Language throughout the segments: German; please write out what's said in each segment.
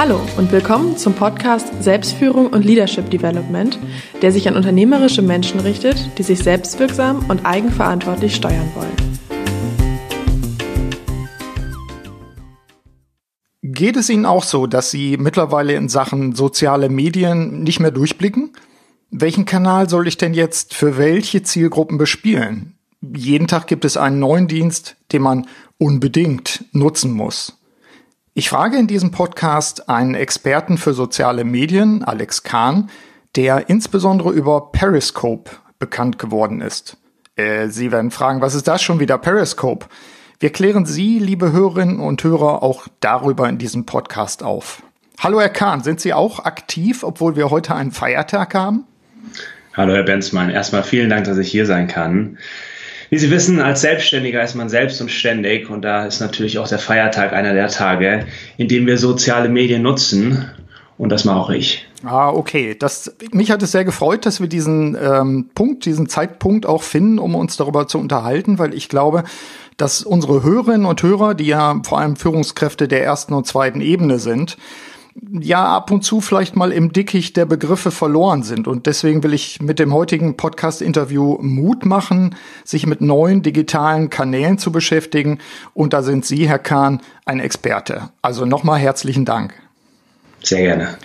Hallo und willkommen zum Podcast Selbstführung und Leadership Development, der sich an unternehmerische Menschen richtet, die sich selbstwirksam und eigenverantwortlich steuern wollen. Geht es Ihnen auch so, dass Sie mittlerweile in Sachen soziale Medien nicht mehr durchblicken? Welchen Kanal soll ich denn jetzt für welche Zielgruppen bespielen? Jeden Tag gibt es einen neuen Dienst, den man unbedingt nutzen muss. Ich frage in diesem Podcast einen Experten für soziale Medien, Alex Kahn, der insbesondere über Periscope bekannt geworden ist. Äh, Sie werden fragen, was ist das schon wieder Periscope? Wir klären Sie, liebe Hörerinnen und Hörer, auch darüber in diesem Podcast auf. Hallo Herr Kahn, sind Sie auch aktiv, obwohl wir heute einen Feiertag haben? Hallo Herr Benzmann, erstmal vielen Dank, dass ich hier sein kann. Wie Sie wissen, als Selbstständiger ist man selbst und ständig und da ist natürlich auch der Feiertag einer der Tage, in denen wir soziale Medien nutzen und das mache auch ich. Ah, okay. Das, mich hat es sehr gefreut, dass wir diesen ähm, Punkt, diesen Zeitpunkt auch finden, um uns darüber zu unterhalten, weil ich glaube, dass unsere Hörerinnen und Hörer, die ja vor allem Führungskräfte der ersten und zweiten Ebene sind, ja ab und zu vielleicht mal im Dickicht der Begriffe verloren sind. Und deswegen will ich mit dem heutigen Podcast-Interview Mut machen, sich mit neuen digitalen Kanälen zu beschäftigen. Und da sind Sie, Herr Kahn, ein Experte. Also nochmal herzlichen Dank. Sehr gerne.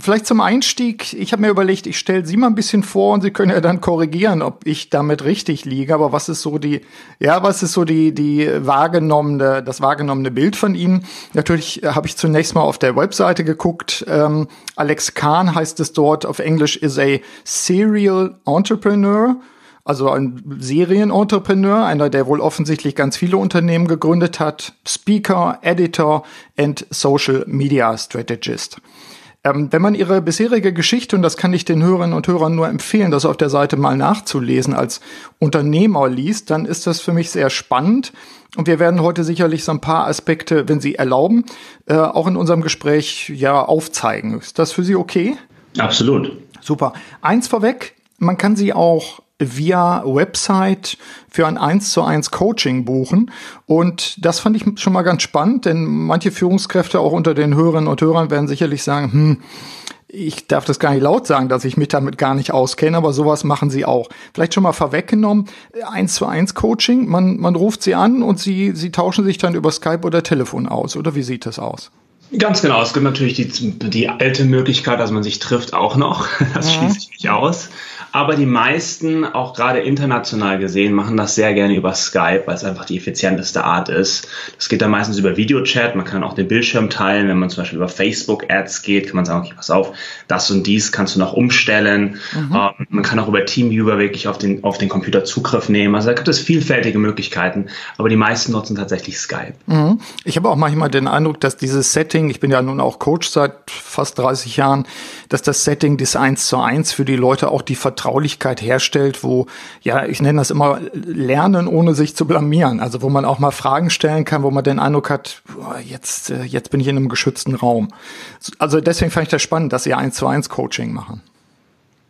Vielleicht zum Einstieg, ich habe mir überlegt, ich stelle Sie mal ein bisschen vor und Sie können ja dann korrigieren, ob ich damit richtig liege. Aber was ist so die, ja, was ist so die, die wahrgenommene, das wahrgenommene Bild von Ihnen? Natürlich habe ich zunächst mal auf der Webseite geguckt. Ähm, Alex Kahn heißt es dort auf Englisch is a serial entrepreneur. Also ein Serienentrepreneur, einer, der wohl offensichtlich ganz viele Unternehmen gegründet hat, Speaker, Editor and Social Media Strategist. Ähm, wenn man ihre bisherige Geschichte, und das kann ich den Hörerinnen und Hörern nur empfehlen, das auf der Seite mal nachzulesen, als Unternehmer liest, dann ist das für mich sehr spannend. Und wir werden heute sicherlich so ein paar Aspekte, wenn Sie erlauben, äh, auch in unserem Gespräch ja aufzeigen. Ist das für Sie okay? Absolut. Super. Eins vorweg, man kann sie auch via Website für ein 1 zu 1 Coaching buchen. Und das fand ich schon mal ganz spannend, denn manche Führungskräfte auch unter den Hörerinnen und Hörern werden sicherlich sagen, hm, ich darf das gar nicht laut sagen, dass ich mich damit gar nicht auskenne, aber sowas machen sie auch. Vielleicht schon mal vorweggenommen, eins zu eins Coaching, man, man ruft sie an und sie, sie tauschen sich dann über Skype oder Telefon aus, oder wie sieht das aus? Ganz genau, es gibt natürlich die, die alte Möglichkeit, dass man sich trifft, auch noch. Das ja. schließe ich nicht aus. Aber die meisten, auch gerade international gesehen, machen das sehr gerne über Skype, weil es einfach die effizienteste Art ist. Das geht dann meistens über Videochat. Man kann auch den Bildschirm teilen. Wenn man zum Beispiel über Facebook-Ads geht, kann man sagen, okay, pass auf, das und dies kannst du noch umstellen. Mhm. Ähm, man kann auch über TeamViewer wirklich auf den, auf den Computer Zugriff nehmen. Also da gibt es vielfältige Möglichkeiten. Aber die meisten nutzen tatsächlich Skype. Mhm. Ich habe auch manchmal den Eindruck, dass dieses Setting, ich bin ja nun auch Coach seit fast 30 Jahren, dass das Setting des 1 zu 1 für die Leute auch die Vertraulichkeit herstellt, wo, ja, ich nenne das immer Lernen, ohne sich zu blamieren. Also wo man auch mal Fragen stellen kann, wo man den Eindruck hat, boah, jetzt, äh, jetzt bin ich in einem geschützten Raum. Also deswegen fand ich das spannend, dass sie eins zu eins Coaching machen.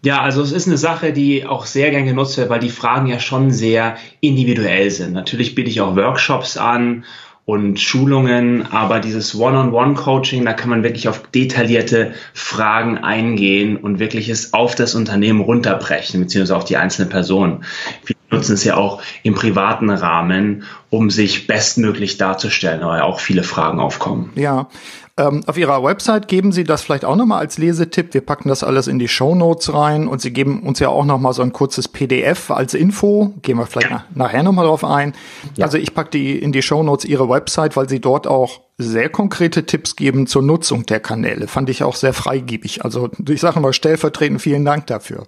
Ja, also es ist eine Sache, die auch sehr gern genutzt wird, weil die Fragen ja schon sehr individuell sind. Natürlich biete ich auch Workshops an und Schulungen, aber dieses One-on-One-Coaching, da kann man wirklich auf detaillierte Fragen eingehen und wirklich es auf das Unternehmen runterbrechen, beziehungsweise auf die einzelne Person. Viele nutzen es ja auch im privaten Rahmen, um sich bestmöglich darzustellen, weil auch viele Fragen aufkommen. Ja, ähm, auf Ihrer Website geben Sie das vielleicht auch nochmal als Lesetipp. Wir packen das alles in die Show Notes rein und Sie geben uns ja auch nochmal so ein kurzes PDF als Info. Gehen wir vielleicht ja. nachher nochmal drauf ein. Ja. Also ich packe die in die Show Notes Ihre Website, weil Sie dort auch sehr konkrete Tipps geben zur Nutzung der Kanäle. Fand ich auch sehr freigebig. Also ich sage mal stellvertretend vielen Dank dafür.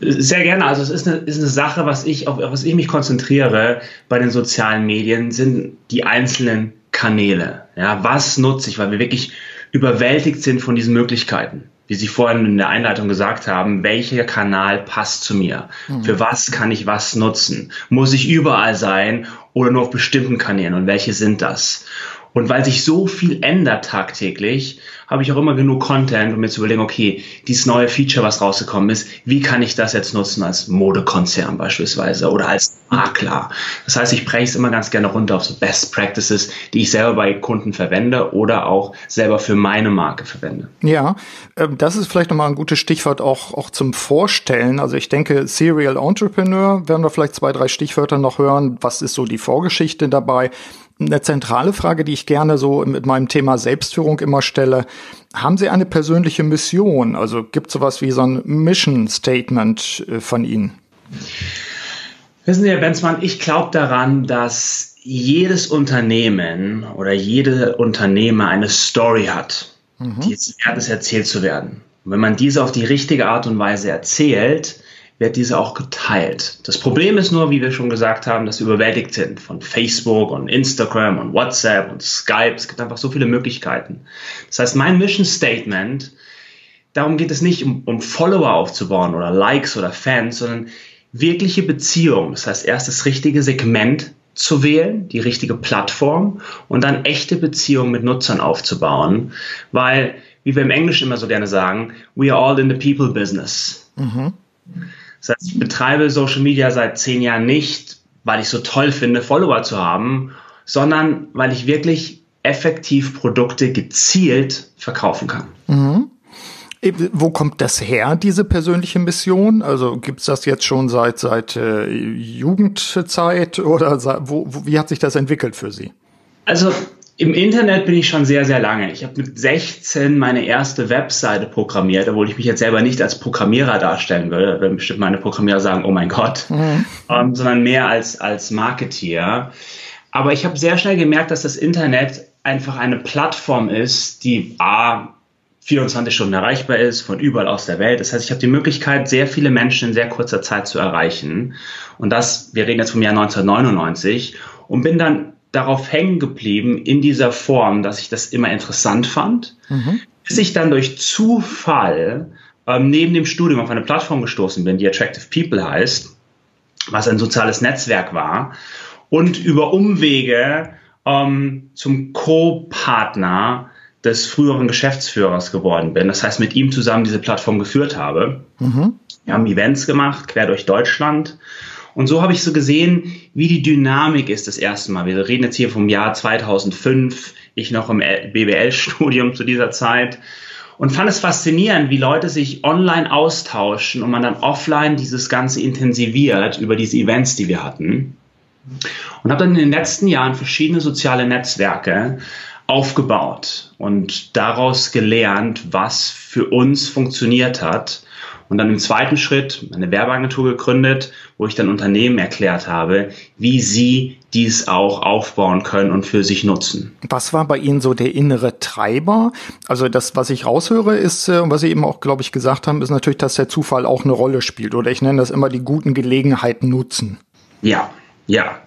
Sehr gerne. Also es ist eine, ist eine Sache, was ich, auf was ich mich konzentriere bei den sozialen Medien, sind die einzelnen Kanäle. Ja, was nutze ich, weil wir wirklich überwältigt sind von diesen Möglichkeiten. Wie Sie vorhin in der Einleitung gesagt haben, welcher Kanal passt zu mir? Mhm. Für was kann ich was nutzen? Muss ich überall sein oder nur auf bestimmten Kanälen und welche sind das? Und weil sich so viel ändert tagtäglich, habe ich auch immer genug Content, um mir zu überlegen, okay, dieses neue Feature, was rausgekommen ist, wie kann ich das jetzt nutzen als Modekonzern beispielsweise oder als Makler? Das heißt, ich breche es immer ganz gerne runter auf so Best Practices, die ich selber bei Kunden verwende oder auch selber für meine Marke verwende. Ja, ähm, das ist vielleicht nochmal ein gutes Stichwort auch, auch zum Vorstellen. Also ich denke, Serial Entrepreneur werden wir vielleicht zwei, drei Stichwörter noch hören. Was ist so die Vorgeschichte dabei? Eine zentrale Frage, die ich gerne so mit meinem Thema Selbstführung immer stelle. Haben Sie eine persönliche Mission? Also gibt es sowas wie so ein Mission Statement äh, von Ihnen? Wissen Sie, Herr Benzmann, ich glaube daran, dass jedes Unternehmen oder jede Unternehmer eine Story hat, mhm. die es wert ist, erzählt zu werden. Und wenn man diese auf die richtige Art und Weise erzählt, wird diese auch geteilt. Das Problem ist nur, wie wir schon gesagt haben, dass wir überwältigt sind von Facebook und Instagram und WhatsApp und Skype. Es gibt einfach so viele Möglichkeiten. Das heißt, mein Mission Statement, darum geht es nicht, um, um Follower aufzubauen oder Likes oder Fans, sondern wirkliche Beziehungen. Das heißt, erst das richtige Segment zu wählen, die richtige Plattform und dann echte Beziehungen mit Nutzern aufzubauen, weil, wie wir im Englischen immer so gerne sagen, we are all in the people business. Mhm. Das heißt, ich betreibe Social Media seit zehn Jahren nicht, weil ich so toll finde, Follower zu haben, sondern weil ich wirklich effektiv Produkte gezielt verkaufen kann. Mhm. Wo kommt das her, diese persönliche Mission? Also gibt's das jetzt schon seit, seit äh, Jugendzeit oder wo, wo, wie hat sich das entwickelt für Sie? Also im Internet bin ich schon sehr, sehr lange. Ich habe mit 16 meine erste Webseite programmiert, obwohl ich mich jetzt selber nicht als Programmierer darstellen würde. Wenn bestimmt meine Programmierer sagen, oh mein Gott, mhm. ähm, sondern mehr als, als Marketeer. Aber ich habe sehr schnell gemerkt, dass das Internet einfach eine Plattform ist, die A, 24 Stunden erreichbar ist, von überall aus der Welt. Das heißt, ich habe die Möglichkeit, sehr viele Menschen in sehr kurzer Zeit zu erreichen. Und das, wir reden jetzt vom Jahr 1999 und bin dann darauf hängen geblieben in dieser Form, dass ich das immer interessant fand, mhm. bis ich dann durch Zufall ähm, neben dem Studium auf eine Plattform gestoßen bin, die Attractive People heißt, was ein soziales Netzwerk war und über Umwege ähm, zum Co-Partner des früheren Geschäftsführers geworden bin. Das heißt, mit ihm zusammen diese Plattform geführt habe. Mhm. Wir haben Events gemacht, quer durch Deutschland und so habe ich so gesehen, wie die Dynamik ist das erste Mal. Wir reden jetzt hier vom Jahr 2005, ich noch im BWL-Studium zu dieser Zeit und fand es faszinierend, wie Leute sich online austauschen und man dann offline dieses Ganze intensiviert über diese Events, die wir hatten. Und habe dann in den letzten Jahren verschiedene soziale Netzwerke aufgebaut und daraus gelernt, was für uns funktioniert hat und dann im zweiten Schritt eine Werbeagentur gegründet, wo ich dann Unternehmen erklärt habe, wie sie dies auch aufbauen können und für sich nutzen. Was war bei Ihnen so der innere Treiber? Also das, was ich raushöre, ist, äh, und was Sie eben auch, glaube ich, gesagt haben, ist natürlich, dass der Zufall auch eine Rolle spielt. Oder ich nenne das immer die guten Gelegenheiten nutzen. Ja, ja.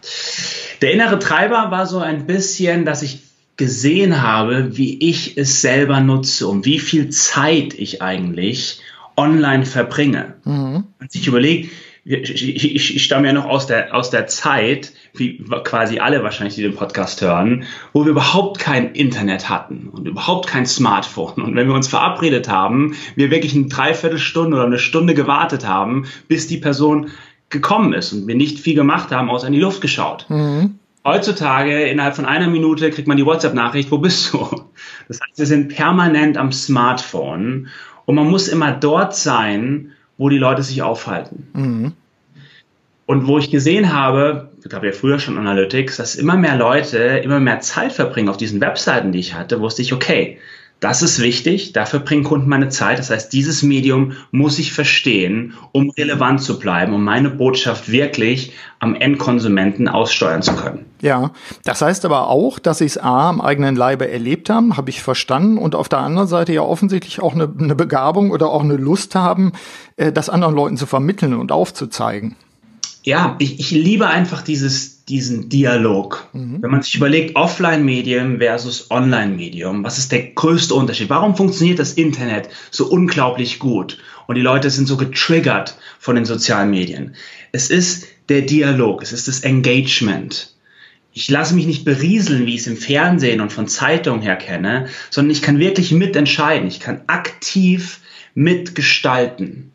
Der innere Treiber war so ein bisschen, dass ich gesehen habe, wie ich es selber nutze und wie viel Zeit ich eigentlich online verbringe. Mhm. Und sich überlegt, ich, ich, ich stamme ja noch aus der, aus der Zeit, wie quasi alle wahrscheinlich, die den Podcast hören, wo wir überhaupt kein Internet hatten und überhaupt kein Smartphone. Und wenn wir uns verabredet haben, wir wirklich eine Dreiviertelstunde oder eine Stunde gewartet haben, bis die Person gekommen ist und wir nicht viel gemacht haben, außer in die Luft geschaut. Mhm. Heutzutage, innerhalb von einer Minute, kriegt man die WhatsApp-Nachricht, wo bist du? Das heißt, wir sind permanent am Smartphone und man muss immer dort sein, wo die Leute sich aufhalten. Mhm. Und wo ich gesehen habe, ich gab ja früher schon Analytics, dass immer mehr Leute immer mehr Zeit verbringen auf diesen Webseiten, die ich hatte, wusste ich, okay, das ist wichtig, dafür bringen Kunden meine Zeit. Das heißt, dieses Medium muss ich verstehen, um relevant zu bleiben, um meine Botschaft wirklich am Endkonsumenten aussteuern zu können. Ja, das heißt aber auch, dass Sie es A am eigenen Leibe erlebt haben, habe ich verstanden, und auf der anderen Seite ja offensichtlich auch eine, eine Begabung oder auch eine Lust haben, äh, das anderen Leuten zu vermitteln und aufzuzeigen. Ja, ich, ich liebe einfach dieses diesen Dialog. Mhm. Wenn man sich überlegt, Offline-Medium versus Online-Medium, was ist der größte Unterschied? Warum funktioniert das Internet so unglaublich gut und die Leute sind so getriggert von den sozialen Medien? Es ist der Dialog, es ist das Engagement. Ich lasse mich nicht berieseln, wie ich es im Fernsehen und von Zeitungen her kenne, sondern ich kann wirklich mitentscheiden. Ich kann aktiv mitgestalten.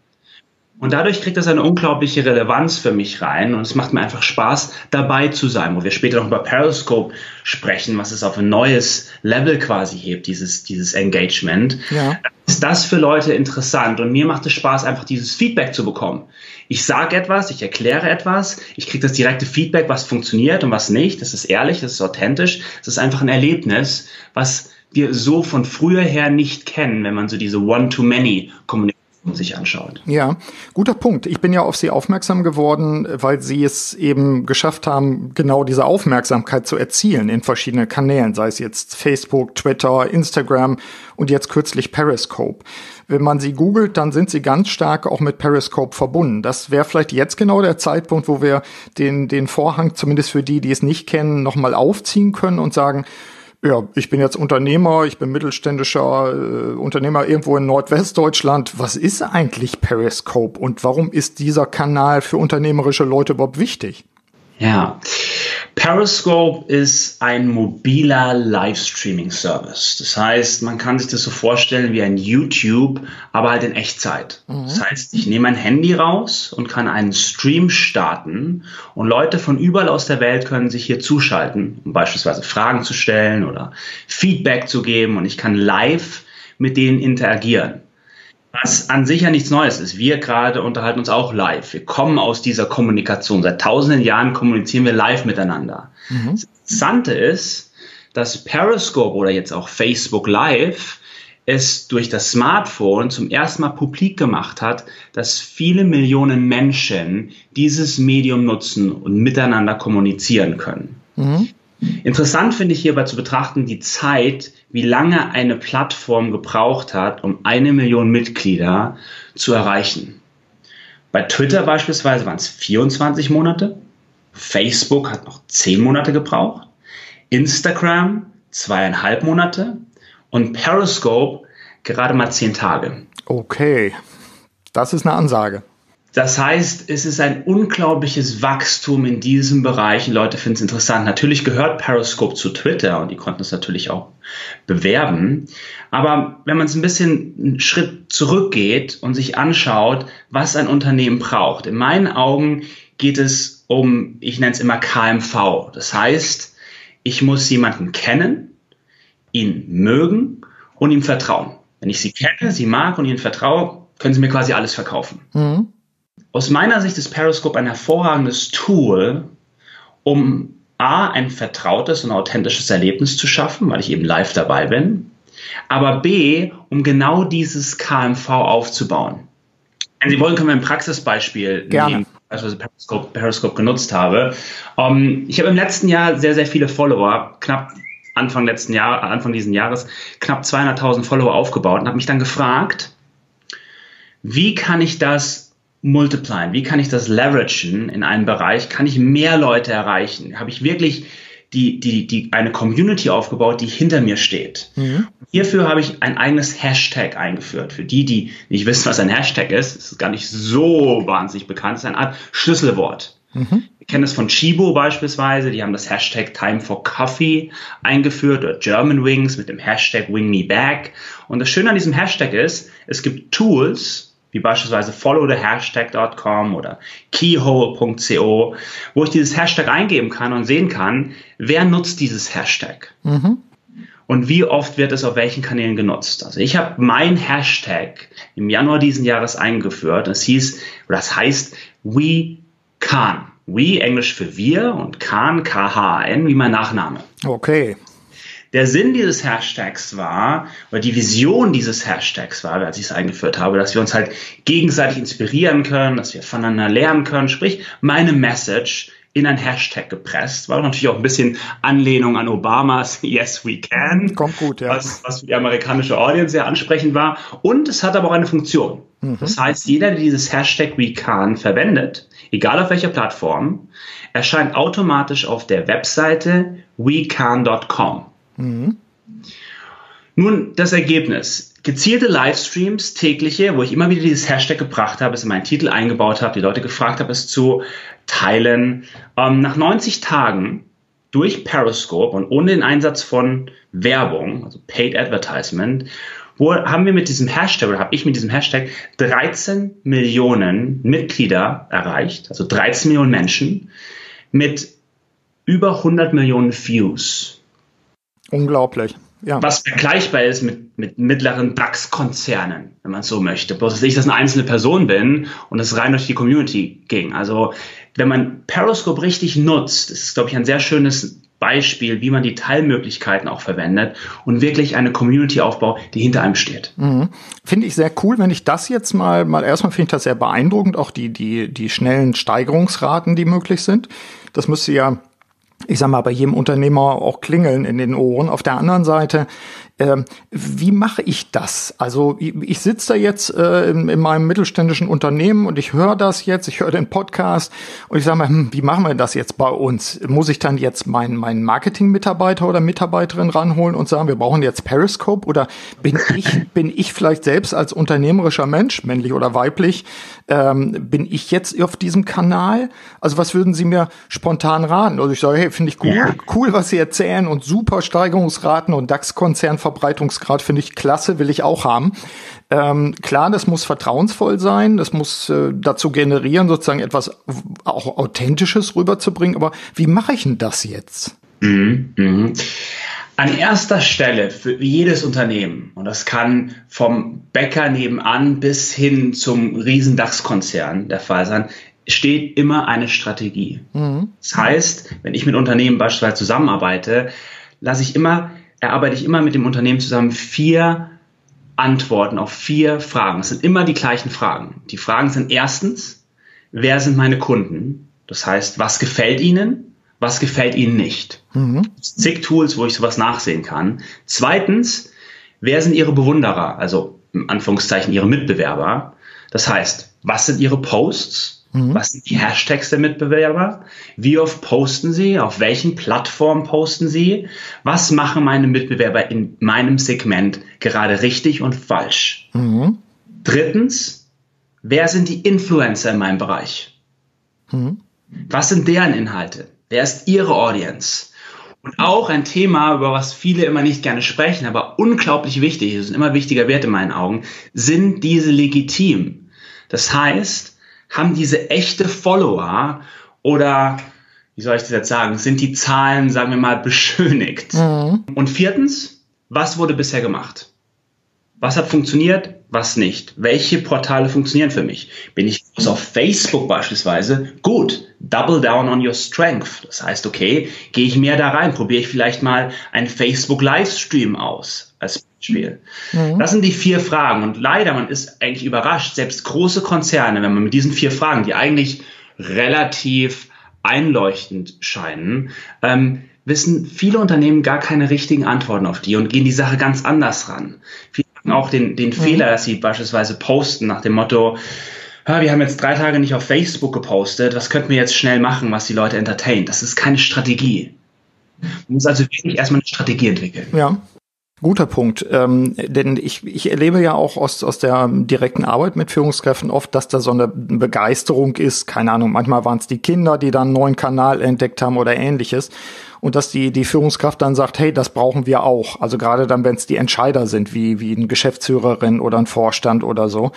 Und dadurch kriegt das eine unglaubliche Relevanz für mich rein und es macht mir einfach Spaß, dabei zu sein, wo wir später noch über Periscope sprechen, was es auf ein neues Level quasi hebt, dieses, dieses Engagement. Ja. Ist das für Leute interessant und mir macht es Spaß, einfach dieses Feedback zu bekommen. Ich sage etwas, ich erkläre etwas, ich kriege das direkte Feedback, was funktioniert und was nicht. Das ist ehrlich, das ist authentisch, das ist einfach ein Erlebnis, was wir so von früher her nicht kennen, wenn man so diese One-to-Many-Kommunikation sich anschaut. Ja, guter Punkt. Ich bin ja auf Sie aufmerksam geworden, weil Sie es eben geschafft haben, genau diese Aufmerksamkeit zu erzielen in verschiedenen Kanälen, sei es jetzt Facebook, Twitter, Instagram und jetzt kürzlich Periscope. Wenn man Sie googelt, dann sind Sie ganz stark auch mit Periscope verbunden. Das wäre vielleicht jetzt genau der Zeitpunkt, wo wir den, den Vorhang, zumindest für die, die es nicht kennen, nochmal aufziehen können und sagen, ja, ich bin jetzt Unternehmer, ich bin mittelständischer äh, Unternehmer irgendwo in Nordwestdeutschland. Was ist eigentlich Periscope und warum ist dieser Kanal für unternehmerische Leute überhaupt wichtig? Ja, Periscope ist ein mobiler Livestreaming-Service. Das heißt, man kann sich das so vorstellen wie ein YouTube, aber halt in Echtzeit. Mhm. Das heißt, ich nehme mein Handy raus und kann einen Stream starten und Leute von überall aus der Welt können sich hier zuschalten, um beispielsweise Fragen zu stellen oder Feedback zu geben und ich kann live mit denen interagieren. Was an sich ja nichts Neues ist. Wir gerade unterhalten uns auch live. Wir kommen aus dieser Kommunikation. Seit tausenden Jahren kommunizieren wir live miteinander. Mhm. Das Interessante ist, dass Periscope oder jetzt auch Facebook Live es durch das Smartphone zum ersten Mal publik gemacht hat, dass viele Millionen Menschen dieses Medium nutzen und miteinander kommunizieren können. Mhm. Interessant finde ich hierbei zu betrachten die Zeit, wie lange eine Plattform gebraucht hat, um eine Million Mitglieder zu erreichen. Bei Twitter beispielsweise waren es 24 Monate, Facebook hat noch 10 Monate gebraucht, Instagram zweieinhalb Monate und Periscope gerade mal 10 Tage. Okay, das ist eine Ansage. Das heißt, es ist ein unglaubliches Wachstum in diesem Bereich. Leute finden es interessant. Natürlich gehört Periscope zu Twitter und die konnten es natürlich auch bewerben. Aber wenn man es ein bisschen einen Schritt zurückgeht und sich anschaut, was ein Unternehmen braucht, in meinen Augen geht es um, ich nenne es immer KMV. Das heißt, ich muss jemanden kennen, ihn mögen und ihm vertrauen. Wenn ich sie kenne, sie mag und ihnen vertraue, können sie mir quasi alles verkaufen. Mhm. Aus meiner Sicht ist Periscope ein hervorragendes Tool, um A, ein vertrautes und authentisches Erlebnis zu schaffen, weil ich eben live dabei bin, aber B, um genau dieses KMV aufzubauen. Wenn Sie wollen, können wir ein Praxisbeispiel Gerne. nehmen, also Periscope, Periscope genutzt habe. Um, ähm, ich habe im letzten Jahr sehr, sehr viele Follower, knapp Anfang letzten Jahr, Anfang diesen Jahres, knapp 200.000 Follower aufgebaut und habe mich dann gefragt, wie kann ich das multiplyen? Wie kann ich das leveragen in einem Bereich? Kann ich mehr Leute erreichen? Habe ich wirklich die, die, die, eine Community aufgebaut, die hinter mir steht? Mhm. Hierfür habe ich ein eigenes Hashtag eingeführt. Für die, die nicht wissen, was ein Hashtag ist, ist gar nicht so wahnsinnig bekannt, es ist eine Art Schlüsselwort. Mhm. Wir kennen es von Chibo beispielsweise, die haben das Hashtag Time for Coffee eingeführt oder German Wings mit dem Hashtag Wing Me Back. Und das Schöne an diesem Hashtag ist, es gibt Tools, wie beispielsweise followthehashtag.com oder keyhole.co, wo ich dieses Hashtag eingeben kann und sehen kann, wer nutzt dieses Hashtag. Mhm. Und wie oft wird es auf welchen Kanälen genutzt? Also ich habe mein Hashtag im Januar diesen Jahres eingeführt. Das hieß, das heißt We Can. We, Englisch für wir und Khan, K-H-N, wie mein Nachname. Okay. Der Sinn dieses Hashtags war, oder die Vision dieses Hashtags war, als ich es eingeführt habe, dass wir uns halt gegenseitig inspirieren können, dass wir voneinander lernen können. Sprich, meine Message in ein Hashtag gepresst. War natürlich auch ein bisschen Anlehnung an Obamas Yes We Can. Kommt gut, ja. Was, was für die amerikanische Audience sehr ansprechend war. Und es hat aber auch eine Funktion. Mhm. Das heißt, jeder, der dieses Hashtag We Can verwendet, egal auf welcher Plattform, erscheint automatisch auf der Webseite wecan.com. Mhm. Nun, das Ergebnis. Gezielte Livestreams, tägliche, wo ich immer wieder dieses Hashtag gebracht habe, es in meinen Titel eingebaut habe, die Leute gefragt habe, es zu teilen. Ähm, nach 90 Tagen durch Periscope und ohne den Einsatz von Werbung, also Paid Advertisement, wo haben wir mit diesem Hashtag oder habe ich mit diesem Hashtag 13 Millionen Mitglieder erreicht, also 13 Millionen Menschen mit über 100 Millionen Views. Unglaublich. Ja. Was vergleichbar ist mit, mit mittleren DAX-Konzernen, wenn man so möchte. Bloß, dass ich das eine einzelne Person bin und es rein durch die Community ging. Also, wenn man Periscope richtig nutzt, ist, glaube ich, ein sehr schönes Beispiel, wie man die Teilmöglichkeiten auch verwendet und wirklich eine Community aufbaut, die hinter einem steht. Mhm. Finde ich sehr cool, wenn ich das jetzt mal, mal erstmal finde ich das sehr beeindruckend, auch die, die, die schnellen Steigerungsraten, die möglich sind. Das müsste ja ich sag mal, bei jedem Unternehmer auch klingeln in den Ohren. Auf der anderen Seite ähm, wie mache ich das? Also ich, ich sitze da jetzt äh, in, in, meinem mittelständischen Unternehmen und ich höre das jetzt, ich höre den Podcast und ich sage mal, hm, wie machen wir das jetzt bei uns? Muss ich dann jetzt meinen meinen Marketing-Mitarbeiter oder Mitarbeiterin ranholen und sagen, wir brauchen jetzt Periscope? Oder bin ich, bin ich vielleicht selbst als unternehmerischer Mensch, männlich oder weiblich, ähm, bin ich jetzt auf diesem Kanal? Also was würden Sie mir spontan raten? Also ich sage, hey, finde ich cool, ja. cool, was Sie erzählen und super Steigerungsraten und DAX-Konzern Verbreitungsgrad finde ich klasse, will ich auch haben. Ähm, klar, das muss vertrauensvoll sein, das muss äh, dazu generieren, sozusagen etwas auch Authentisches rüberzubringen. Aber wie mache ich denn das jetzt? Mhm, mh. An erster Stelle für jedes Unternehmen, und das kann vom Bäcker nebenan bis hin zum Riesendachskonzern der Fall sein, steht immer eine Strategie. Mhm. Das heißt, wenn ich mit Unternehmen beispielsweise zusammenarbeite, lasse ich immer erarbeite ich immer mit dem Unternehmen zusammen vier Antworten auf vier Fragen. Es sind immer die gleichen Fragen. Die Fragen sind erstens, wer sind meine Kunden? Das heißt, was gefällt ihnen? Was gefällt ihnen nicht? Mhm. Zig Tools, wo ich sowas nachsehen kann. Zweitens, wer sind ihre Bewunderer? Also im Anführungszeichen ihre Mitbewerber. Das heißt, was sind ihre Posts? Mhm. Was sind die Hashtags der Mitbewerber? Wie oft posten sie? Auf welchen Plattformen posten sie? Was machen meine Mitbewerber in meinem Segment gerade richtig und falsch? Mhm. Drittens, wer sind die Influencer in meinem Bereich? Mhm. Was sind deren Inhalte? Wer ist ihre Audience? Und auch ein Thema, über was viele immer nicht gerne sprechen, aber unglaublich wichtig ist und immer wichtiger Wert in meinen Augen, sind diese legitim? Das heißt, haben diese echte Follower oder wie soll ich das jetzt sagen, sind die Zahlen, sagen wir mal, beschönigt? Mhm. Und viertens, was wurde bisher gemacht? Was hat funktioniert, was nicht? Welche Portale funktionieren für mich? Bin ich auf Facebook beispielsweise? Gut, double down on your strength. Das heißt, okay, gehe ich mehr da rein, probiere ich vielleicht mal einen Facebook Livestream aus als Beispiel. Mhm. Das sind die vier Fragen und leider, man ist eigentlich überrascht, selbst große Konzerne, wenn man mit diesen vier Fragen, die eigentlich relativ einleuchtend scheinen, ähm, wissen viele Unternehmen gar keine richtigen Antworten auf die und gehen die Sache ganz anders ran. Haben auch den, den mhm. Fehler, dass sie beispielsweise posten nach dem Motto, wir haben jetzt drei Tage nicht auf Facebook gepostet, was könnten wir jetzt schnell machen, was die Leute entertaint? Das ist keine Strategie. Man muss also wirklich erstmal eine Strategie entwickeln. Ja. Guter Punkt, ähm, denn ich, ich erlebe ja auch aus, aus der direkten Arbeit mit Führungskräften oft, dass da so eine Begeisterung ist, keine Ahnung, manchmal waren es die Kinder, die dann einen neuen Kanal entdeckt haben oder ähnliches und dass die, die Führungskraft dann sagt, hey, das brauchen wir auch, also gerade dann, wenn es die Entscheider sind, wie, wie ein Geschäftsführerin oder ein Vorstand oder so,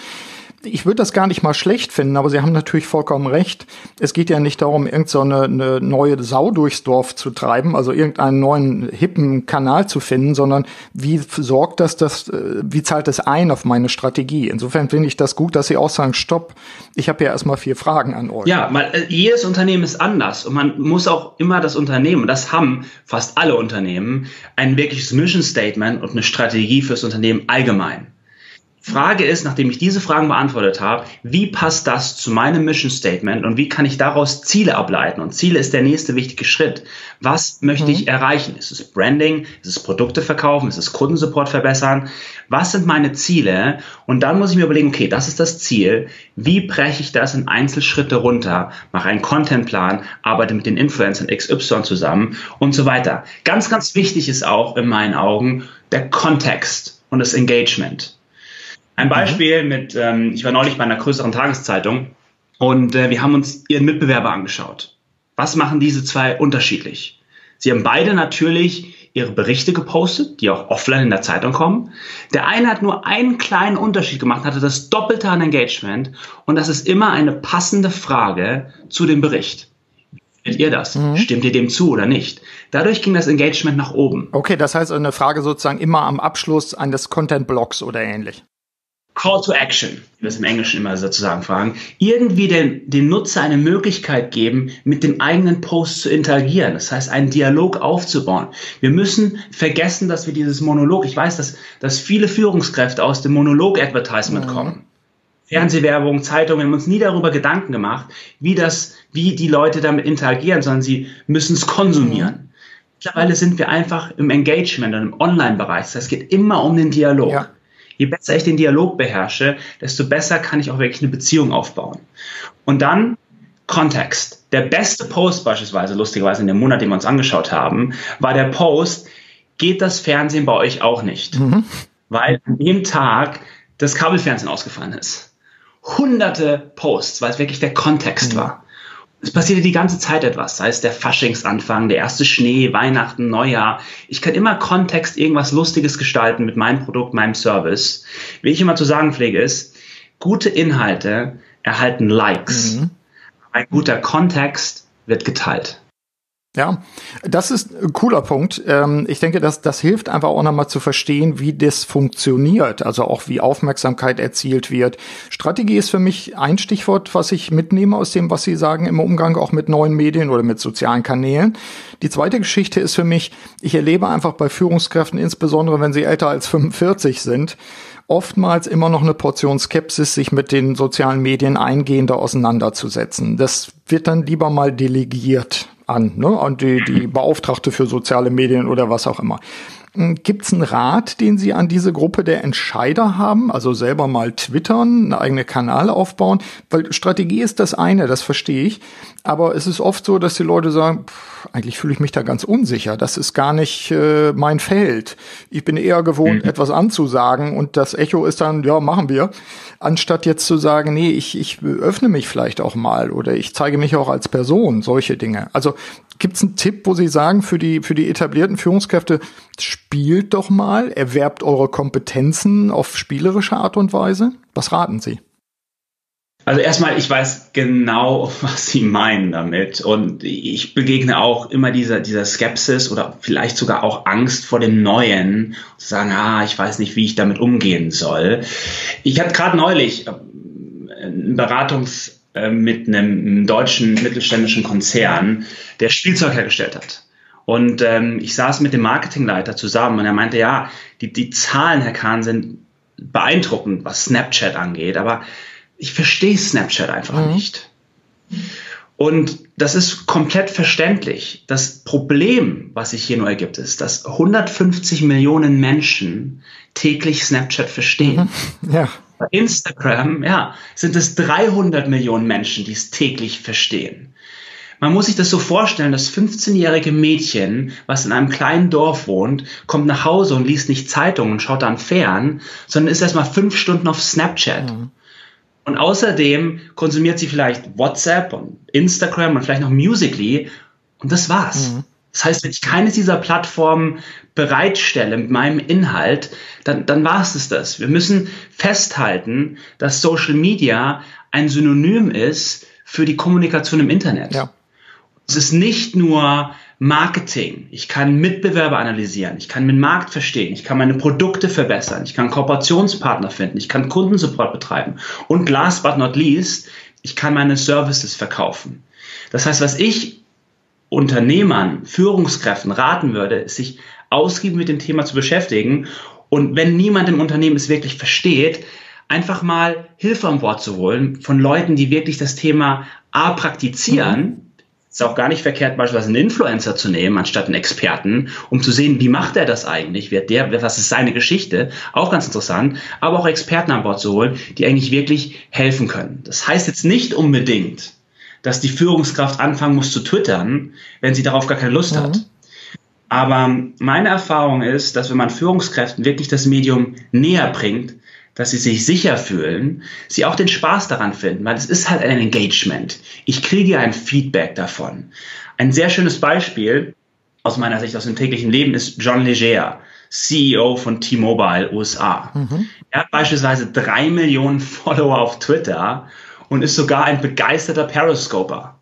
ich würde das gar nicht mal schlecht finden, aber Sie haben natürlich vollkommen recht. Es geht ja nicht darum, irgendeine so neue Sau durchs Dorf zu treiben, also irgendeinen neuen hippen Kanal zu finden, sondern wie sorgt das, das äh, wie zahlt es ein auf meine Strategie? Insofern finde ich das gut, dass Sie auch sagen, stopp, ich habe ja erstmal vier Fragen an euch. Ja, weil äh, jedes Unternehmen ist anders und man muss auch immer das Unternehmen, das haben fast alle Unternehmen, ein wirkliches Mission Statement und eine Strategie fürs Unternehmen allgemein. Frage ist, nachdem ich diese Fragen beantwortet habe, wie passt das zu meinem Mission Statement und wie kann ich daraus Ziele ableiten? Und Ziele ist der nächste wichtige Schritt. Was möchte mhm. ich erreichen? Ist es Branding? Ist es Produkte verkaufen? Ist es Kundensupport verbessern? Was sind meine Ziele? Und dann muss ich mir überlegen, okay, das ist das Ziel. Wie breche ich das in Einzelschritte runter? Mache einen Contentplan, arbeite mit den Influencern XY zusammen und so weiter. Ganz, ganz wichtig ist auch in meinen Augen der Kontext und das Engagement. Ein mhm. Beispiel mit, ähm, ich war neulich bei einer größeren Tageszeitung und äh, wir haben uns ihren Mitbewerber angeschaut. Was machen diese zwei unterschiedlich? Sie haben beide natürlich ihre Berichte gepostet, die auch offline in der Zeitung kommen. Der eine hat nur einen kleinen Unterschied gemacht, hatte das Doppelte an Engagement und das ist immer eine passende Frage zu dem Bericht. Findet ihr das? Mhm. Stimmt ihr dem zu oder nicht? Dadurch ging das Engagement nach oben. Okay, das heißt eine Frage sozusagen immer am Abschluss eines Content-Blogs oder ähnlich. Call to Action, wie wir es im Englischen immer sozusagen fragen, irgendwie den, den Nutzer eine Möglichkeit geben, mit dem eigenen Post zu interagieren. Das heißt, einen Dialog aufzubauen. Wir müssen vergessen, dass wir dieses Monolog, ich weiß, dass, dass viele Führungskräfte aus dem Monolog-Advertisement mhm. kommen. Fernsehwerbung, Zeitungen, wir haben uns nie darüber Gedanken gemacht, wie das, wie die Leute damit interagieren, sondern sie müssen es konsumieren. Mhm. Mittlerweile sind wir einfach im Engagement und im Online-Bereich. Das heißt, es geht immer um den Dialog. Ja. Je besser ich den Dialog beherrsche, desto besser kann ich auch wirklich eine Beziehung aufbauen. Und dann Kontext. Der beste Post beispielsweise, lustigerweise in dem Monat, den wir uns angeschaut haben, war der Post, geht das Fernsehen bei euch auch nicht? Mhm. Weil an dem Tag das Kabelfernsehen ausgefallen ist. Hunderte Posts, weil es wirklich der Kontext mhm. war es passierte die ganze Zeit etwas, sei es der Faschingsanfang, der erste Schnee, Weihnachten, Neujahr. Ich kann immer Kontext irgendwas Lustiges gestalten mit meinem Produkt, meinem Service. Wie ich immer zu sagen pflege ist, gute Inhalte erhalten Likes. Mhm. Ein guter Kontext wird geteilt. Ja, das ist ein cooler Punkt. Ähm, ich denke, dass das hilft einfach auch nochmal zu verstehen, wie das funktioniert, also auch wie Aufmerksamkeit erzielt wird. Strategie ist für mich ein Stichwort, was ich mitnehme aus dem, was Sie sagen im Umgang auch mit neuen Medien oder mit sozialen Kanälen. Die zweite Geschichte ist für mich, ich erlebe einfach bei Führungskräften, insbesondere wenn sie älter als 45 sind, oftmals immer noch eine Portion Skepsis, sich mit den sozialen Medien eingehender auseinanderzusetzen. Das wird dann lieber mal delegiert an, ne, an die, die Beauftragte für soziale Medien oder was auch immer. Gibt es einen Rat, den Sie an diese Gruppe der Entscheider haben? Also selber mal twittern, eine eigene Kanal aufbauen? Weil Strategie ist das eine, das verstehe ich. Aber es ist oft so, dass die Leute sagen, pff, eigentlich fühle ich mich da ganz unsicher. Das ist gar nicht äh, mein Feld. Ich bin eher gewohnt, mhm. etwas anzusagen und das Echo ist dann, ja, machen wir. Anstatt jetzt zu sagen, nee, ich, ich öffne mich vielleicht auch mal oder ich zeige mich auch als Person, solche Dinge. Also Gibt es einen Tipp, wo Sie sagen, für die, für die etablierten Führungskräfte, spielt doch mal, erwerbt eure Kompetenzen auf spielerische Art und Weise? Was raten Sie? Also erstmal, ich weiß genau, was Sie meinen damit. Und ich begegne auch immer dieser, dieser Skepsis oder vielleicht sogar auch Angst vor dem Neuen. Zu sagen, ah, ich weiß nicht, wie ich damit umgehen soll. Ich hatte gerade neulich äh, ein Beratungs- äh, mit einem deutschen mittelständischen Konzern, der Spielzeug hergestellt hat. Und ähm, ich saß mit dem Marketingleiter zusammen und er meinte, ja, die, die Zahlen, Herr Kahn, sind beeindruckend, was Snapchat angeht, aber ich verstehe Snapchat einfach mhm. nicht. Und das ist komplett verständlich. Das Problem, was sich hier nur ergibt, ist, dass 150 Millionen Menschen täglich Snapchat verstehen. Mhm. Ja. Bei Instagram, ja, sind es 300 Millionen Menschen, die es täglich verstehen. Man muss sich das so vorstellen, das 15-jährige Mädchen, was in einem kleinen Dorf wohnt, kommt nach Hause und liest nicht Zeitungen und schaut dann fern, sondern ist erstmal fünf Stunden auf Snapchat. Mhm. Und außerdem konsumiert sie vielleicht WhatsApp und Instagram und vielleicht noch Musically und das war's. Mhm. Das heißt, wenn ich keine dieser Plattformen bereitstelle mit meinem Inhalt, dann, dann war es das. Wir müssen festhalten, dass Social Media ein Synonym ist für die Kommunikation im Internet. Ja. Es ist nicht nur Marketing. Ich kann Mitbewerber analysieren. Ich kann den Markt verstehen. Ich kann meine Produkte verbessern. Ich kann Kooperationspartner finden. Ich kann Kundensupport betreiben. Und last but not least, ich kann meine Services verkaufen. Das heißt, was ich Unternehmern, Führungskräften raten würde, ist sich ausgiebig mit dem Thema zu beschäftigen und wenn niemand im Unternehmen es wirklich versteht, einfach mal Hilfe an Bord zu holen von Leuten, die wirklich das Thema A praktizieren. Mhm. Ist auch gar nicht verkehrt, beispielsweise einen Influencer zu nehmen, anstatt einen Experten, um zu sehen, wie macht er das eigentlich? Wird der, was ist seine Geschichte? Auch ganz interessant. Aber auch Experten an Bord zu holen, die eigentlich wirklich helfen können. Das heißt jetzt nicht unbedingt, dass die Führungskraft anfangen muss zu twittern, wenn sie darauf gar keine Lust mhm. hat. Aber meine Erfahrung ist, dass wenn man Führungskräften wirklich das Medium näher bringt, dass sie sich sicher fühlen, sie auch den Spaß daran finden, weil es ist halt ein Engagement. Ich kriege ein Feedback davon. Ein sehr schönes Beispiel aus meiner Sicht aus dem täglichen Leben ist John Leger, CEO von T-Mobile USA. Mhm. Er hat beispielsweise drei Millionen Follower auf Twitter und ist sogar ein begeisterter Periscoper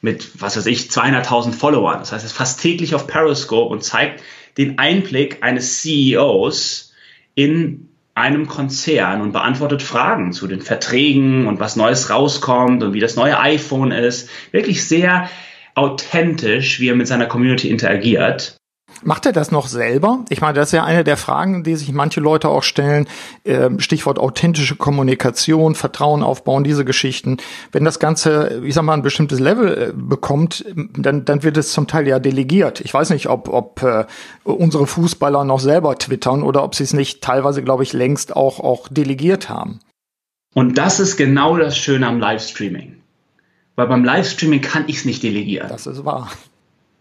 mit, was weiß ich, 200.000 Followern. Das heißt, er ist fast täglich auf Periscope und zeigt den Einblick eines CEOs in einem Konzern und beantwortet Fragen zu den Verträgen und was Neues rauskommt und wie das neue iPhone ist. Wirklich sehr authentisch, wie er mit seiner Community interagiert. Macht er das noch selber? Ich meine, das ist ja eine der Fragen, die sich manche Leute auch stellen. Ähm, Stichwort authentische Kommunikation, Vertrauen aufbauen, diese Geschichten. Wenn das Ganze, ich sag mal, ein bestimmtes Level äh, bekommt, dann, dann wird es zum Teil ja delegiert. Ich weiß nicht, ob, ob äh, unsere Fußballer noch selber twittern oder ob sie es nicht teilweise, glaube ich, längst auch, auch delegiert haben. Und das ist genau das Schöne am Livestreaming. Weil beim Livestreaming kann ich es nicht delegieren. Das ist wahr.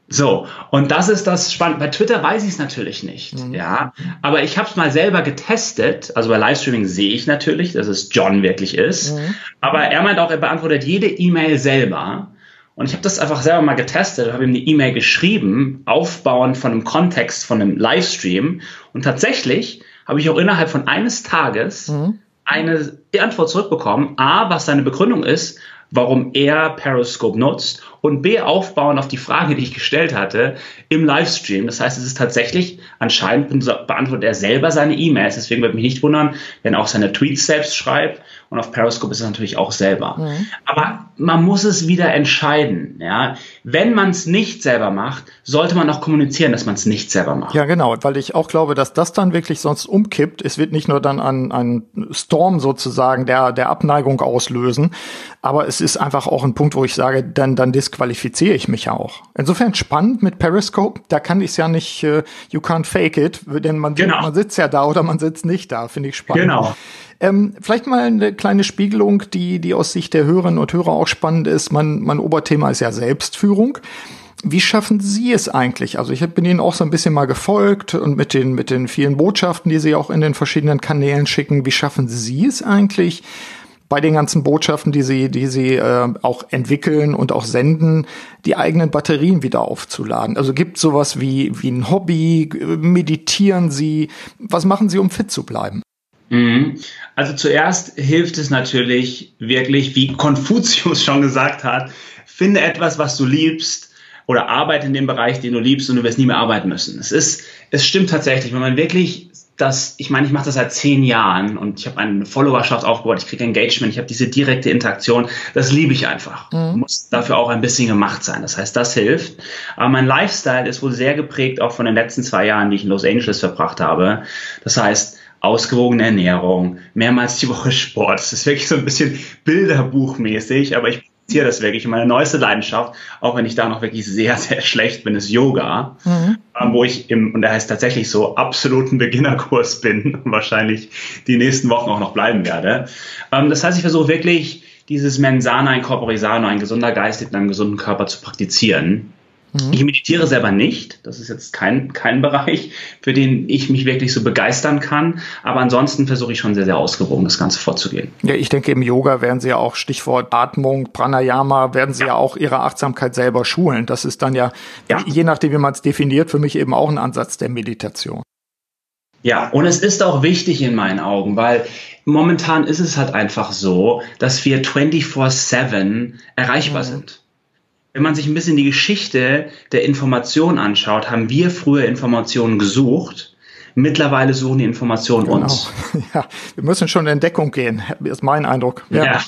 So, und das ist das Spannende. Bei Twitter weiß ich es natürlich nicht, mhm. ja. Aber ich habe es mal selber getestet. Also bei Livestreaming sehe ich natürlich, dass es John wirklich ist. Mhm. Aber er meint auch, er beantwortet jede E-Mail selber. Und ich habe das einfach selber mal getestet habe ihm eine E-Mail geschrieben, aufbauend von einem Kontext von einem Livestream. Und tatsächlich habe ich auch innerhalb von eines Tages mhm. eine Antwort zurückbekommen. A, was seine Begründung ist, warum er Periscope nutzt und B, aufbauen auf die Frage, die ich gestellt hatte im Livestream. Das heißt, es ist tatsächlich, anscheinend beantwortet er selber seine E-Mails. Deswegen würde mich nicht wundern, wenn er auch seine Tweets selbst schreibt. Und auf Periscope ist es natürlich auch selber. Mhm. Aber man muss es wieder entscheiden. Ja? Wenn man es nicht selber macht, sollte man auch kommunizieren, dass man es nicht selber macht. Ja, genau, weil ich auch glaube, dass das dann wirklich sonst umkippt. Es wird nicht nur dann ein, ein Storm sozusagen der, der Abneigung auslösen, aber es ist einfach auch ein Punkt, wo ich sage, dann, dann disqualifiziere ich mich auch. Insofern spannend mit Periscope, da kann ich es ja nicht, uh, you can't fake it, denn man, genau. man sitzt ja da oder man sitzt nicht da, finde ich spannend. Genau. Ähm, vielleicht mal eine kleine Spiegelung, die, die aus Sicht der Hörerinnen und Hörer auch spannend ist. Mein, mein Oberthema ist ja Selbstführung. Wie schaffen Sie es eigentlich? Also ich bin Ihnen auch so ein bisschen mal gefolgt und mit den, mit den vielen Botschaften, die Sie auch in den verschiedenen Kanälen schicken. Wie schaffen Sie es eigentlich, bei den ganzen Botschaften, die Sie, die Sie äh, auch entwickeln und auch senden, die eigenen Batterien wieder aufzuladen? Also gibt sowas wie, wie ein Hobby? Meditieren Sie? Was machen Sie, um fit zu bleiben? Mhm. Also zuerst hilft es natürlich wirklich, wie Konfuzius schon gesagt hat, finde etwas, was du liebst oder arbeite in dem Bereich, den du liebst und du wirst nie mehr arbeiten müssen. Es ist, es stimmt tatsächlich, wenn man wirklich das, ich meine, ich mache das seit zehn Jahren und ich habe eine Followerschaft aufgebaut, ich kriege Engagement, ich habe diese direkte Interaktion, das liebe ich einfach. Mhm. Muss dafür auch ein bisschen gemacht sein. Das heißt, das hilft. Aber mein Lifestyle ist wohl sehr geprägt auch von den letzten zwei Jahren, die ich in Los Angeles verbracht habe. Das heißt, ausgewogene Ernährung, mehrmals die Woche Sport. Das ist wirklich so ein bisschen Bilderbuchmäßig, aber ich praktiziere das wirklich. Und meine neueste Leidenschaft, auch wenn ich da noch wirklich sehr, sehr schlecht bin, ist Yoga, mhm. ähm, wo ich im, und der heißt tatsächlich so, absoluten Beginnerkurs bin und wahrscheinlich die nächsten Wochen auch noch bleiben werde. Ähm, das heißt, ich versuche wirklich dieses Mensana in Corpore Sano, ein gesunder Geist in einem gesunden Körper zu praktizieren. Mhm. Ich meditiere selber nicht. Das ist jetzt kein, kein Bereich, für den ich mich wirklich so begeistern kann. Aber ansonsten versuche ich schon sehr, sehr ausgewogen, das Ganze vorzugehen. Ja, ich denke, im Yoga werden Sie ja auch Stichwort Atmung, Pranayama, werden Sie ja, ja auch Ihre Achtsamkeit selber schulen. Das ist dann ja, ja. je nachdem, wie man es definiert, für mich eben auch ein Ansatz der Meditation. Ja, und es ist auch wichtig in meinen Augen, weil momentan ist es halt einfach so, dass wir 24-7 erreichbar mhm. sind wenn man sich ein bisschen die Geschichte der Information anschaut, haben wir früher Informationen gesucht. Mittlerweile suchen die Informationen genau. uns. Ja, wir müssen schon in Deckung gehen, ist mein Eindruck. Ja. ja.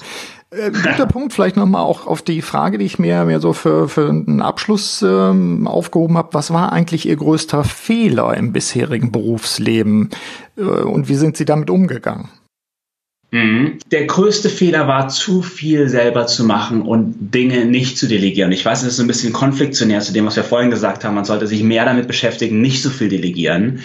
Äh, guter Punkt, vielleicht nochmal auch auf die Frage, die ich mir, mir so für, für einen Abschluss ähm, aufgehoben habe. Was war eigentlich Ihr größter Fehler im bisherigen Berufsleben äh, und wie sind Sie damit umgegangen? Mhm. Der größte Fehler war, zu viel selber zu machen und Dinge nicht zu delegieren. Ich weiß, das ist ein bisschen konfliktionär zu dem, was wir vorhin gesagt haben. Man sollte sich mehr damit beschäftigen, nicht so viel delegieren.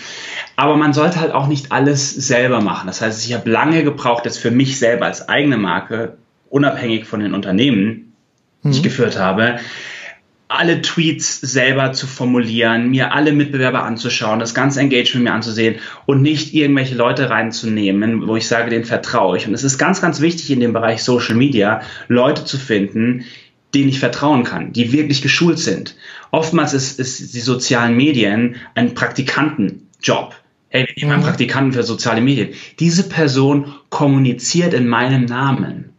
Aber man sollte halt auch nicht alles selber machen. Das heißt, ich habe lange gebraucht, jetzt für mich selber als eigene Marke, unabhängig von den Unternehmen, die ich mhm. geführt habe, alle Tweets selber zu formulieren, mir alle Mitbewerber anzuschauen, das ganze Engagement mir anzusehen und nicht irgendwelche Leute reinzunehmen, wo ich sage, denen vertraue ich. Und es ist ganz, ganz wichtig in dem Bereich Social Media, Leute zu finden, denen ich vertrauen kann, die wirklich geschult sind. Oftmals ist, ist die sozialen Medien ein Praktikantenjob. Hey, wir nehmen einen mhm. Praktikanten für soziale Medien. Diese Person kommuniziert in meinem Namen.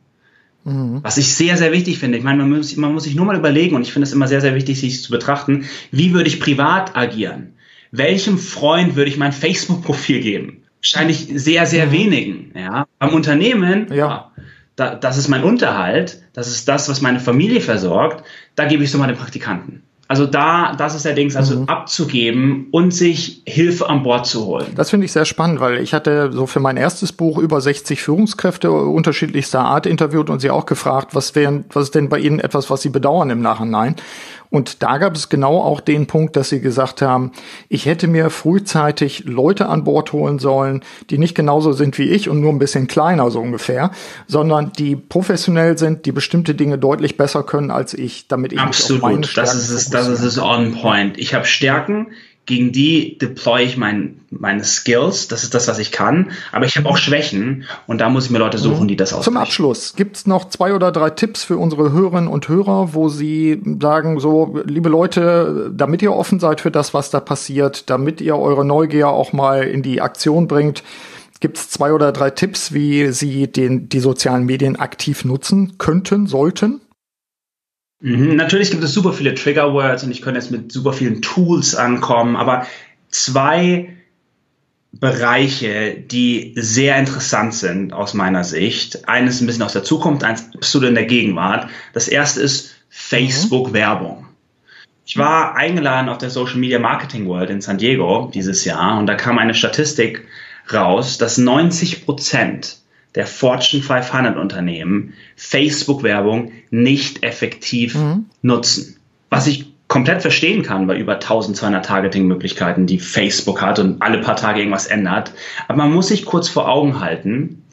Mhm. Was ich sehr, sehr wichtig finde. Ich meine, man muss, man muss sich nur mal überlegen, und ich finde es immer sehr, sehr wichtig, sich zu betrachten, wie würde ich privat agieren? Welchem Freund würde ich mein Facebook-Profil geben? Wahrscheinlich sehr, sehr mhm. wenigen. Ja? Beim Unternehmen, ja. Da, das ist mein Unterhalt, das ist das, was meine Familie versorgt, da gebe ich so mal den Praktikanten. Also da, das ist der Dings, also mhm. abzugeben und sich Hilfe an Bord zu holen. Das finde ich sehr spannend, weil ich hatte so für mein erstes Buch über 60 Führungskräfte unterschiedlichster Art interviewt und sie auch gefragt, was wären, was ist denn bei Ihnen etwas, was Sie bedauern im Nachhinein? Und da gab es genau auch den Punkt, dass sie gesagt haben, ich hätte mir frühzeitig Leute an Bord holen sollen, die nicht genauso sind wie ich und nur ein bisschen kleiner so ungefähr, sondern die professionell sind, die bestimmte Dinge deutlich besser können als ich, damit ich Absolut. mich auf meine Stärken das ist es, das ist es on point. Ich habe Stärken, gegen die deploy ich mein, meine Skills, das ist das, was ich kann, aber ich habe auch Schwächen und da muss ich mir Leute suchen, mhm. die das ausgleichen. Zum Abschluss, gibt's noch zwei oder drei Tipps für unsere Hörerinnen und Hörer, wo sie sagen, so, liebe Leute, damit ihr offen seid für das, was da passiert, damit ihr eure Neugier auch mal in die Aktion bringt, gibt's zwei oder drei Tipps, wie sie den, die sozialen Medien aktiv nutzen könnten, sollten? Mhm, natürlich gibt es super viele Trigger Words und ich könnte jetzt mit super vielen Tools ankommen, aber zwei Bereiche, die sehr interessant sind aus meiner Sicht. Eines ein bisschen aus der Zukunft, eins absolut in der Gegenwart. Das erste ist Facebook-Werbung. Ich war eingeladen auf der Social Media Marketing World in San Diego dieses Jahr und da kam eine Statistik raus, dass 90 Prozent der Fortune 500 Unternehmen Facebook-Werbung nicht effektiv mhm. nutzen. Was ich komplett verstehen kann bei über 1200 Targeting-Möglichkeiten, die Facebook hat und alle paar Tage irgendwas ändert. Aber man muss sich kurz vor Augen halten,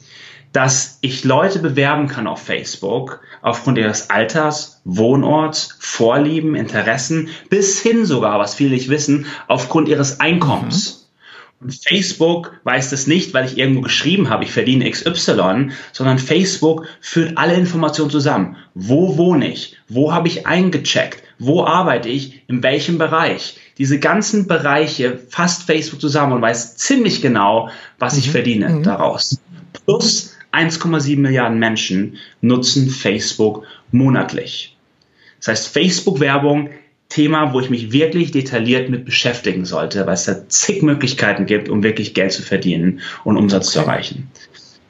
dass ich Leute bewerben kann auf Facebook aufgrund ihres Alters, Wohnorts, Vorlieben, Interessen, bis hin sogar, was viele nicht wissen, aufgrund ihres Einkommens. Mhm. Und Facebook weiß das nicht, weil ich irgendwo geschrieben habe, ich verdiene XY, sondern Facebook führt alle Informationen zusammen. Wo wohne ich? Wo habe ich eingecheckt? Wo arbeite ich? In welchem Bereich? Diese ganzen Bereiche fasst Facebook zusammen und weiß ziemlich genau, was mhm. ich verdiene mhm. daraus. Plus 1,7 Milliarden Menschen nutzen Facebook monatlich. Das heißt, Facebook-Werbung Thema, wo ich mich wirklich detailliert mit beschäftigen sollte, weil es da zig Möglichkeiten gibt, um wirklich Geld zu verdienen und Umsatz okay. zu erreichen.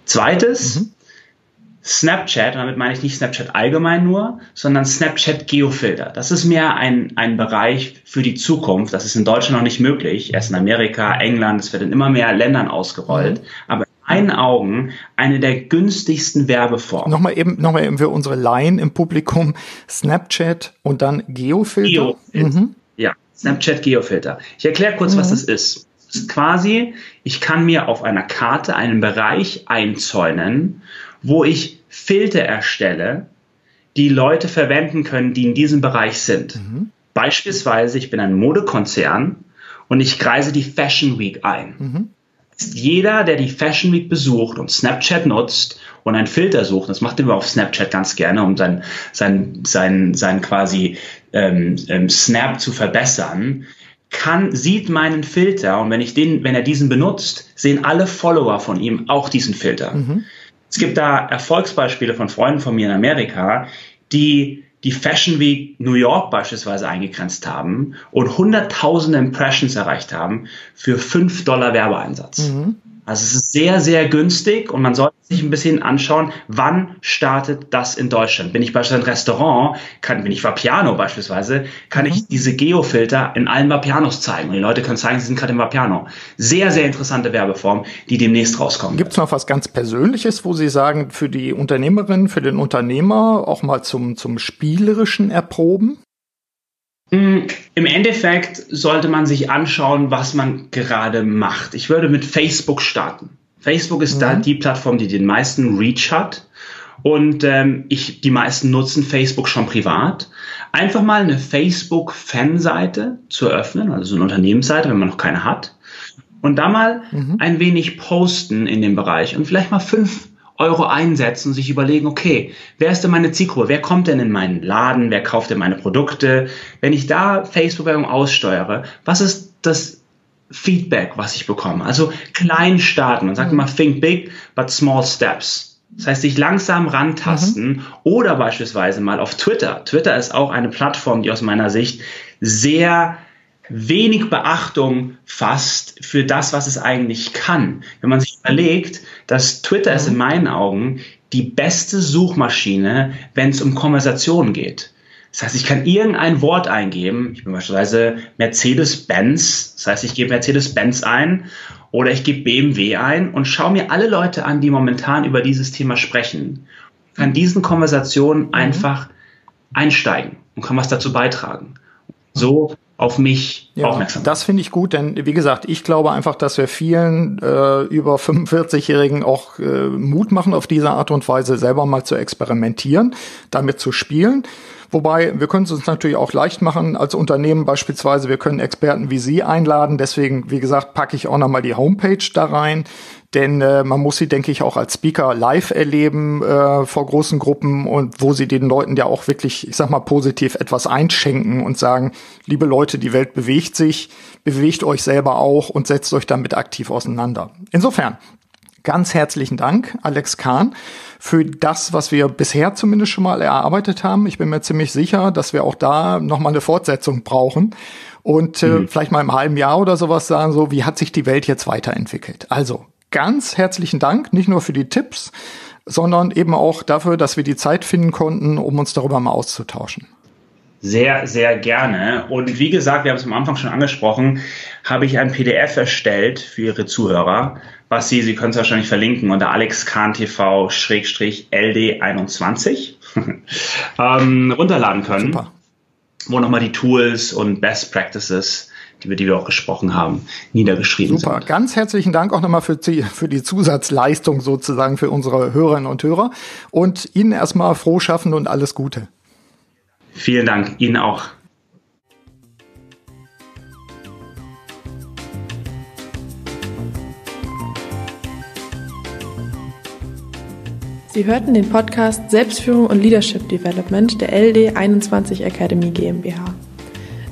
Zweites, mhm. Snapchat, und damit meine ich nicht Snapchat allgemein nur, sondern Snapchat Geofilter. Das ist mehr ein, ein Bereich für die Zukunft. Das ist in Deutschland noch nicht möglich. Erst in Amerika, England, es wird in immer mehr Ländern ausgerollt. Mhm. Aber meinen Augen eine der günstigsten Werbeformen. Nochmal eben, nochmal eben für unsere Laien im Publikum. Snapchat und dann Geofilter. Geofilter. Mhm. Ja, Snapchat Geofilter. Ich erkläre kurz, mhm. was das ist. Das ist quasi, ich kann mir auf einer Karte einen Bereich einzäunen, wo ich Filter erstelle, die Leute verwenden können, die in diesem Bereich sind. Mhm. Beispielsweise, ich bin ein Modekonzern und ich kreise die Fashion Week ein. Mhm jeder, der die Fashion Week besucht und Snapchat nutzt und einen Filter sucht, das macht er auf Snapchat ganz gerne, um sein, sein, sein, sein quasi ähm, ähm, Snap zu verbessern, kann, sieht meinen Filter und wenn ich den, wenn er diesen benutzt, sehen alle Follower von ihm auch diesen Filter. Mhm. Es gibt da Erfolgsbeispiele von Freunden von mir in Amerika, die die Fashion Week New York beispielsweise eingegrenzt haben und hunderttausende Impressions erreicht haben für 5 Dollar Werbeeinsatz. Mhm. Also es ist sehr, sehr günstig und man sollte sich ein bisschen anschauen, wann startet das in Deutschland. Bin ich beispielsweise ein Restaurant, kann, wenn ich Vapiano beispielsweise, kann mhm. ich diese Geofilter in allen Vapianos zeigen. Und die Leute können zeigen, sie sind gerade im Vapiano. Sehr, sehr interessante Werbeform, die demnächst rauskommt. Gibt es noch was ganz Persönliches, wo Sie sagen, für die Unternehmerin, für den Unternehmer auch mal zum, zum Spielerischen erproben? Hm, Im Endeffekt sollte man sich anschauen, was man gerade macht. Ich würde mit Facebook starten. Facebook ist mhm. da die Plattform, die den meisten Reach hat. Und ähm, ich, die meisten nutzen Facebook schon privat. Einfach mal eine Facebook-Fanseite zu öffnen, also so eine Unternehmensseite, wenn man noch keine hat. Und da mal mhm. ein wenig posten in dem Bereich und vielleicht mal fünf Euro einsetzen und sich überlegen, okay, wer ist denn meine Zielgruppe? Wer kommt denn in meinen Laden? Wer kauft denn meine Produkte? Wenn ich da Facebook-Werbung aussteuere, was ist das Feedback, was ich bekomme? Also klein starten. Man sagt immer, think big, but small steps. Das heißt, sich langsam rantasten mhm. oder beispielsweise mal auf Twitter. Twitter ist auch eine Plattform, die aus meiner Sicht sehr wenig Beachtung fasst für das, was es eigentlich kann. Wenn man sich überlegt, dass Twitter mhm. ist in meinen Augen die beste Suchmaschine, wenn es um Konversationen geht. Das heißt, ich kann irgendein Wort eingeben. Ich bin beispielsweise Mercedes-Benz. Das heißt, ich gebe Mercedes-Benz ein oder ich gebe BMW ein und schaue mir alle Leute an, die momentan über dieses Thema sprechen. Ich kann diesen Konversationen mhm. einfach einsteigen und kann was dazu beitragen. So auf mich ja, aufmerksam. Das finde ich gut, denn wie gesagt, ich glaube einfach, dass wir vielen äh, über 45-Jährigen auch äh, Mut machen, auf diese Art und Weise selber mal zu experimentieren, damit zu spielen. Wobei wir können es uns natürlich auch leicht machen als Unternehmen beispielsweise. Wir können Experten wie Sie einladen. Deswegen, wie gesagt, packe ich auch nochmal die Homepage da rein. Denn äh, man muss sie, denke ich, auch als Speaker live erleben äh, vor großen Gruppen und wo sie den Leuten ja auch wirklich, ich sag mal, positiv etwas einschenken und sagen, liebe Leute, die Welt bewegt sich, bewegt euch selber auch und setzt euch damit aktiv auseinander. Insofern, ganz herzlichen Dank, Alex Kahn, für das, was wir bisher zumindest schon mal erarbeitet haben. Ich bin mir ziemlich sicher, dass wir auch da nochmal eine Fortsetzung brauchen und äh, mhm. vielleicht mal im halben Jahr oder sowas sagen, so wie hat sich die Welt jetzt weiterentwickelt. Also ganz herzlichen Dank, nicht nur für die Tipps, sondern eben auch dafür, dass wir die Zeit finden konnten, um uns darüber mal auszutauschen. Sehr, sehr gerne. Und wie gesagt, wir haben es am Anfang schon angesprochen, habe ich ein PDF erstellt für Ihre Zuhörer, was Sie, Sie können es wahrscheinlich verlinken unter alexkantv-ld21 ähm, runterladen können. Super. Wo nochmal die Tools und Best Practices über die wir auch gesprochen haben, niedergeschrieben Super. sind. Ganz herzlichen Dank auch nochmal für die, für die Zusatzleistung sozusagen für unsere Hörerinnen und Hörer und Ihnen erstmal froh schaffen und alles Gute. Vielen Dank, Ihnen auch. Sie hörten den Podcast Selbstführung und Leadership Development der LD 21 Academy GmbH.